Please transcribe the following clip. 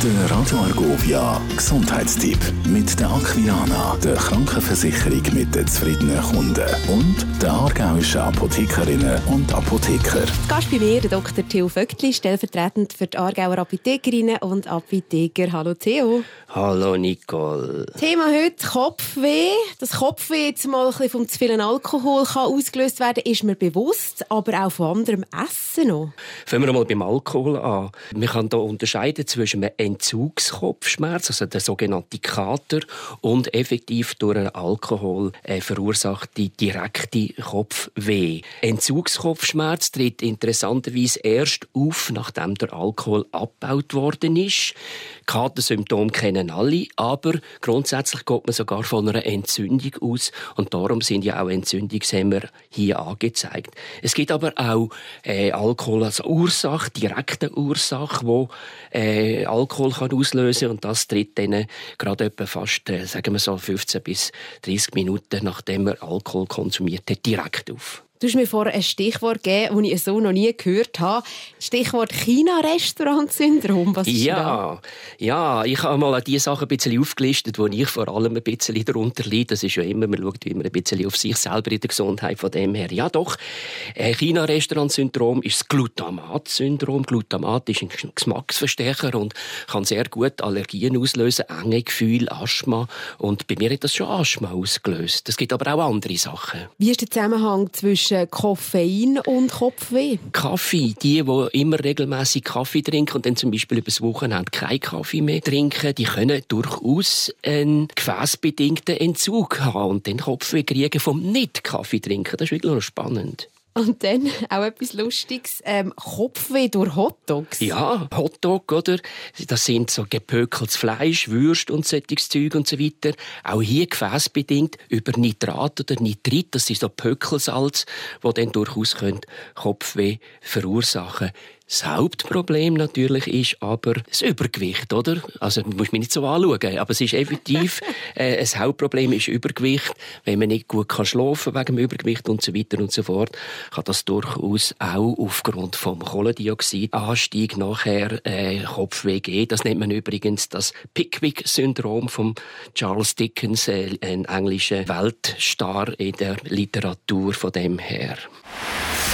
Der Radio Argovia Gesundheitstipp mit der Aquilana, der Krankenversicherung mit den zufriedenen Kunden und der aargauischen Apothekerinnen und Apotheker. Gast bei mir, der Dr. Theo Vöckli, stellvertretend für die Aargauer Apothekerinnen und Apotheker. Hallo Theo. Hallo Nicole. Thema heute Kopfweh. Das Kopfweh jetzt mal ein bisschen vom zu vielen Alkohol kann ausgelöst werden, ist mir bewusst, aber auch von anderem Essen noch. Fangen wir mal beim Alkohol an. Man kann hier unterscheiden zwischen einem Entzugskopfschmerz, also der sogenannte Kater, und effektiv durch einen Alkohol äh, verursachte direkte Kopfweh. Entzugskopfschmerz tritt interessanterweise erst auf, nachdem der Alkohol abgebaut worden ist. Katersymptome kennen alle, aber grundsätzlich geht man sogar von einer Entzündung aus und darum sind ja auch Entzündungshemmer hier angezeigt. Es gibt aber auch äh, Alkohol als Ursache, direkte Ursache, wo äh, Alkohol kann auslösen und das tritt dann gerade etwa fast, äh, sagen wir so, 15 bis 30 Minuten nachdem man Alkohol konsumiert hat, direkt auf. Du hast mir vorher ein Stichwort gegeben, das ich so noch nie gehört habe. Stichwort China-Restaurant-Syndrom. Was ist ja, das? ja, ich habe mal die Sachen ein bisschen aufgelistet, wo ich vor allem ein bisschen darunter leide. Das ist ja immer, man schaut immer ein bisschen auf sich selber in der Gesundheit von dem her. Ja, doch. Äh, China-Restaurant-Syndrom ist das Glutamat-Syndrom. Glutamat ist ein Geschmacksverstärker und kann sehr gut Allergien auslösen, enge Gefühle, Asthma. Und bei mir hat das schon Asthma ausgelöst. Es gibt aber auch andere Sachen. Wie ist der Zusammenhang zwischen zwischen Koffein und Kopfweh? Kaffee. Die, die immer regelmäßig Kaffee trinken und dann zum Beispiel übers Wochenende keinen Kaffee mehr trinken, die können durchaus einen gefäßbedingten Entzug haben und den Kopfweh kriegen vom Nicht-Kaffee trinken. Das ist wirklich noch spannend. Und dann auch etwas Lustiges. Ähm, Kopfweh durch Hotdogs. Ja, Hotdog, oder? Das sind so gepökeltes Fleisch, Würst und solches Zeug und so weiter. Auch hier gefäßbedingt über Nitrat oder Nitrit. Das ist so Pökelsalz, wo dann durchaus Kopfweh verursachen können. Das Hauptproblem natürlich ist aber das Übergewicht, oder? Also, man muss mich nicht so anschauen, aber es ist effektiv, äh, das Hauptproblem ist Übergewicht. Wenn man nicht gut kann schlafen wegen dem Übergewicht und so weiter und so fort, kann das durchaus auch aufgrund vom Kohlendioxidanstieg nachher äh, Kopfweh geben. Das nennt man übrigens das Pickwick-Syndrom von Charles Dickens, äh, ein englischer Weltstar in der Literatur von dem her.